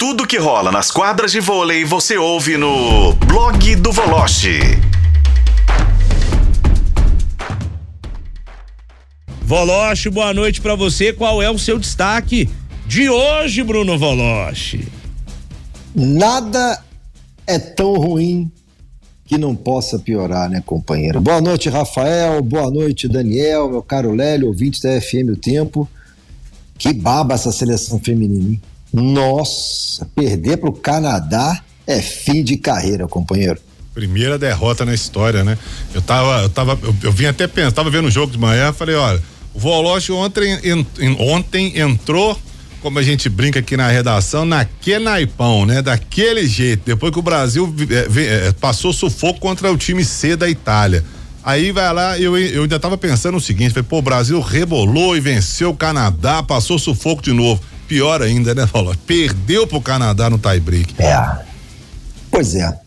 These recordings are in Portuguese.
Tudo que rola nas quadras de vôlei você ouve no blog do Voloche. Voloche, boa noite para você. Qual é o seu destaque de hoje, Bruno Voloche? Nada é tão ruim que não possa piorar, né, companheiro? Boa noite, Rafael. Boa noite, Daniel, meu caro Lélio, ouvinte da FM O Tempo. Que baba essa seleção feminina, hein? Nossa, perder para o Canadá é fim de carreira, companheiro. Primeira derrota na história, né? Eu tava, eu tava, eu, eu vim até pensar, tava vendo o jogo de manhã, falei, olha, o Voloche ontem, ontem entrou, como a gente brinca aqui na redação, naquele naipão, né? Daquele jeito, depois que o Brasil é, é, passou sufoco contra o time C da Itália. Aí vai lá, eu, eu ainda tava pensando o seguinte, falei, pô, o Brasil rebolou e venceu o Canadá, passou sufoco de novo pior ainda, né, Paulo? Perdeu pro Canadá no tie-break. É. Pois é.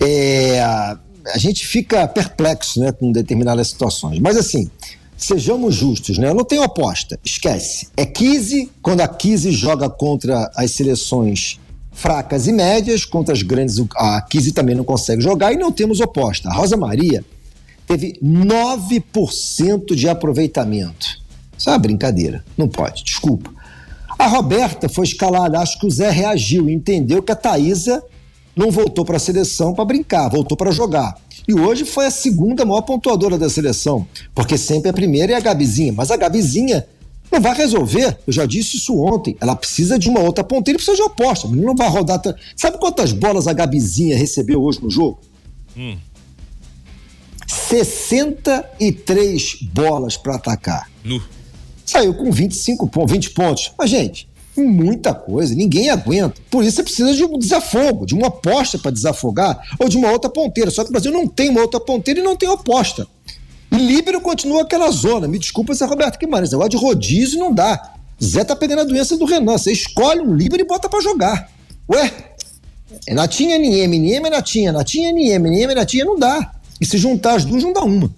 é. A gente fica perplexo, né, com determinadas situações. Mas assim, sejamos justos, né? Eu não tenho aposta, esquece. É 15 quando a 15 joga contra as seleções fracas e médias, contra as grandes, a 15 também não consegue jogar e não temos oposta. A Rosa Maria teve 9% de aproveitamento. Isso é uma brincadeira, não pode, desculpa. A Roberta foi escalada, acho que o Zé reagiu, entendeu que a Thaísa não voltou para a seleção para brincar, voltou para jogar. E hoje foi a segunda maior pontuadora da seleção, porque sempre a primeira é a Gabizinha, mas a Gabizinha não vai resolver. Eu já disse isso ontem. Ela precisa de uma outra ponteira, precisa de oposta. Mas não vai rodar. Sabe quantas bolas a Gabizinha recebeu hoje no jogo? Hum. 63 bolas para atacar. No saiu com 25 pontos, 20 pontos. Mas, gente, muita coisa, ninguém aguenta. Por isso você precisa de um desafogo, de uma aposta para desafogar, ou de uma outra ponteira. Só que o Brasil não tem uma outra ponteira e não tem aposta. E Líbero continua aquela zona. Me desculpa, Zé Roberto Guimarães. Negócio de rodízio não dá. Zé tá pegando a doença do Renan. Você escolhe um Líbero e bota para jogar. Ué, é Natinha, Nieme, Nieme, Natinha, Natinha, Nieme, Nieme, Natinha, não dá. E se juntar as duas, não dá uma.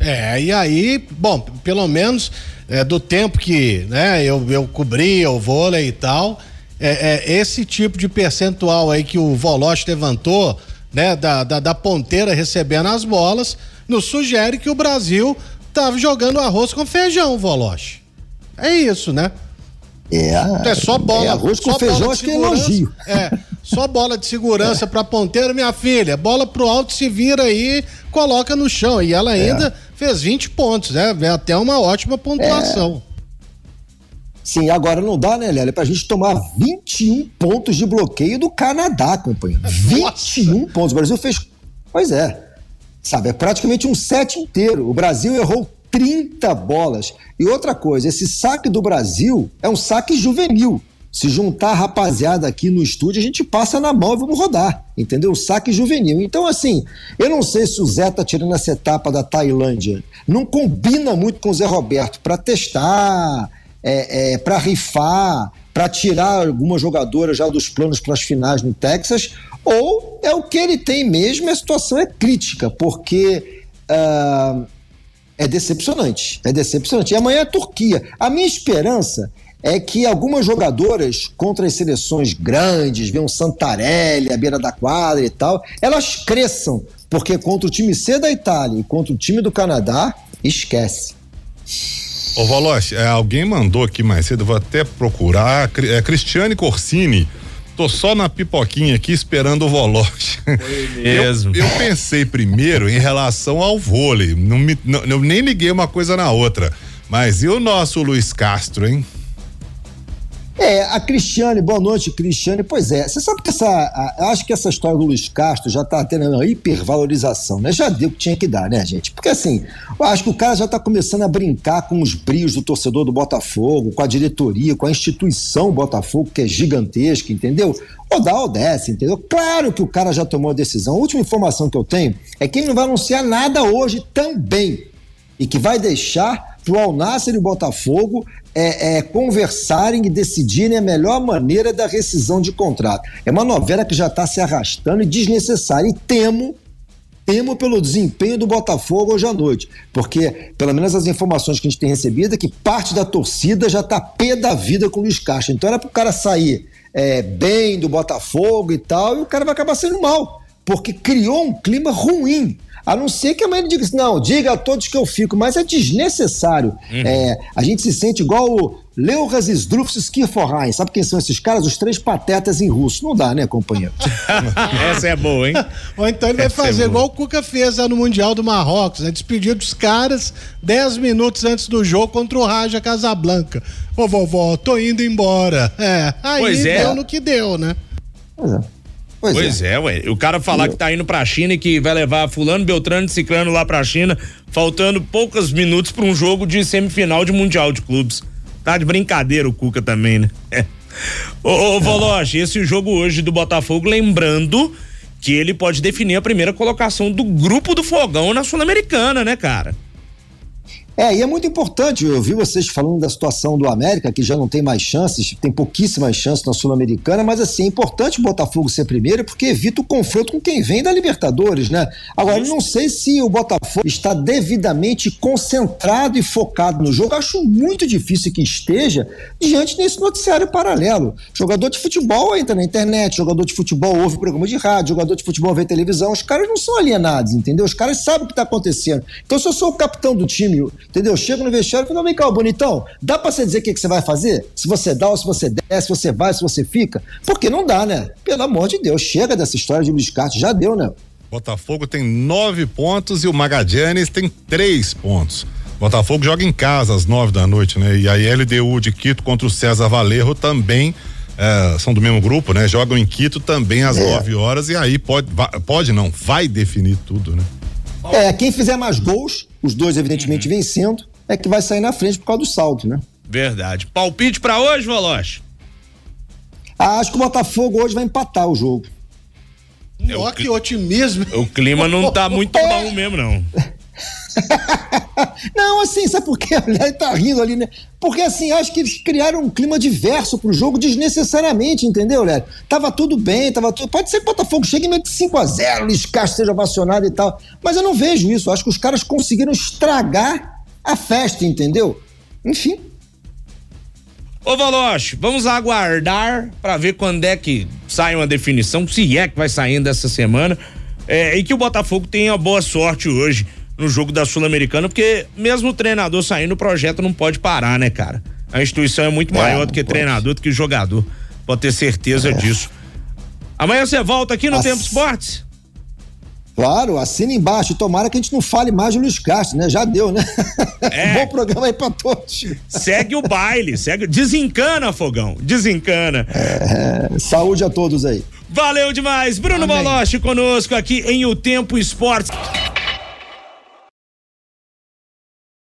É, e aí, bom, pelo menos é, do tempo que né, eu, eu cobria o vôlei e tal, é, é, esse tipo de percentual aí que o Voloche levantou, né, da, da, da ponteira recebendo as bolas, nos sugere que o Brasil tava jogando arroz com feijão, Voloche. É isso, né? É, é só bola. É arroz com feijão, acho que é elogio. É, só bola de segurança é. pra ponteira, minha filha. Bola pro alto, se vira aí, coloca no chão. E ela ainda é fez 20 pontos, né? É até uma ótima pontuação. É. Sim, agora não dá, né, Lélia, pra gente tomar 21 pontos de bloqueio do Canadá, companheiro. Nossa. 21 pontos. O Brasil fez. Pois é. Sabe, é praticamente um set inteiro. O Brasil errou 30 bolas. E outra coisa, esse saque do Brasil é um saque juvenil. Se juntar a rapaziada aqui no estúdio, a gente passa na mão e vamos rodar, entendeu? Saque juvenil. Então, assim, eu não sei se o Zé tá tirando essa etapa da Tailândia. Não combina muito com o Zé Roberto para testar, é, é, para rifar, para tirar alguma jogadora já dos planos para as finais no Texas, ou é o que ele tem mesmo a situação é crítica, porque. Uh, é decepcionante, é decepcionante. E amanhã é a Turquia. A minha esperança é que algumas jogadoras contra as seleções grandes, vê um Santarelli à beira da quadra e tal, elas cresçam, porque contra o time C da Itália e contra o time do Canadá, esquece. Ô Valoche, é, alguém mandou aqui mais cedo, vou até procurar, é Cristiane Corsini, tô só na pipoquinha aqui esperando o Voloche. mesmo. Eu, eu, pensei primeiro em relação ao vôlei, não me, não, eu nem liguei uma coisa na outra, mas e o nosso Luiz Castro, hein? É, a Cristiane, boa noite, Cristiane. Pois é, você sabe que essa. A, acho que essa história do Luiz Castro já está tendo uma hipervalorização, né? Já deu o que tinha que dar, né, gente? Porque assim, eu acho que o cara já está começando a brincar com os brios do torcedor do Botafogo, com a diretoria, com a instituição Botafogo, que é gigantesca, entendeu? Ou dá ou desce, entendeu? Claro que o cara já tomou a decisão. A última informação que eu tenho é que ele não vai anunciar nada hoje também. E que vai deixar para o Alnasser e o Botafogo é, é, conversarem e decidirem a melhor maneira da rescisão de contrato. É uma novela que já está se arrastando e desnecessária. E temo, temo pelo desempenho do Botafogo hoje à noite. Porque, pelo menos as informações que a gente tem recebido, é que parte da torcida já está pé da vida com o Luiz Castro. Então era para o cara sair é, bem do Botafogo e tal, e o cara vai acabar sendo mal, porque criou um clima ruim. A não ser que a mãe diga assim, não, diga a todos que eu fico, mas é desnecessário. Uhum. É, a gente se sente igual o Leuras Zdrufsky Forrain. Sabe quem são esses caras? Os três patetas em russo. Não dá, né, companheiro? Essa é boa, hein? Ou então ele vai Essa é fazer é igual o Cuca fez lá no Mundial do Marrocos, né? Despediu dos caras dez minutos antes do jogo contra o Raja Casablanca. Ô, vovó, tô indo embora. É, aí pois é. deu no que deu, né? Pois é. Pois, pois é. é. ué. O cara falar que tá indo pra China e que vai levar fulano, Beltrano e Ciclano lá pra China, faltando poucos minutos para um jogo de semifinal de Mundial de Clubes. Tá de brincadeira o Cuca também, né? É. Ô, ô Voloche, esse jogo hoje do Botafogo, lembrando que ele pode definir a primeira colocação do grupo do Fogão na Sul-Americana, né, cara? É, e é muito importante, eu vi vocês falando da situação do América, que já não tem mais chances, tem pouquíssimas chances na Sul-Americana, mas assim, é importante o Botafogo ser primeiro, porque evita o confronto com quem vem da Libertadores, né? Agora, eu não sei se o Botafogo está devidamente concentrado e focado no jogo, acho muito difícil que esteja diante desse noticiário paralelo. Jogador de futebol entra na internet, jogador de futebol ouve programa de rádio, jogador de futebol vê televisão, os caras não são alienados, entendeu? Os caras sabem o que está acontecendo. Então, se eu sou o capitão do time Entendeu? Chego no vestiário e falo, vem cá, bonitão, dá pra você dizer o que, que você vai fazer? Se você dá ou se você desce, se você vai, se você fica? Porque não dá, né? Pelo amor de Deus, chega dessa história de Castro, já deu, né? Botafogo tem nove pontos e o Magadianes tem três pontos. Botafogo joga em casa às nove da noite, né? E a LDU de Quito contra o César Valerro também é, são do mesmo grupo, né? Jogam em Quito também às é. nove horas e aí pode, pode não, vai definir tudo, né? É, quem fizer mais gols, os dois evidentemente uhum. vencendo, é que vai sair na frente por causa do salto, né? Verdade. Palpite para hoje, Voloche? Ah, acho que o Botafogo hoje vai empatar o jogo. É, Ó, que otimismo. O clima não tá muito é. bom mesmo, não. não, assim, sabe por quê? Ele tá rindo ali, né? Porque assim, acho que eles criaram um clima diverso pro jogo desnecessariamente, entendeu, Léo? Tava tudo bem, tava tudo. Pode ser que o Botafogo chegue e mete 5x0, Luiz Castro seja vacionado e tal. Mas eu não vejo isso. Acho que os caras conseguiram estragar a festa, entendeu? Enfim. Ô Valoche, vamos aguardar para ver quando é que sai uma definição, se é que vai saindo essa semana. É, e que o Botafogo tenha boa sorte hoje no jogo da Sul-Americana, porque mesmo o treinador saindo, o projeto não pode parar, né, cara? A instituição é muito maior é, do que pode. treinador, do que jogador. Pode ter certeza é. disso. Amanhã você volta aqui no Ass... Tempo Esportes? Claro, assina embaixo. Tomara que a gente não fale mais de Luiz Castro, né? Já deu, né? É. Bom programa aí pra todos. Segue o baile, segue. Desencana, fogão. Desencana. É, saúde a todos aí. Valeu demais. Bruno Baloche conosco aqui em O Tempo Esportes.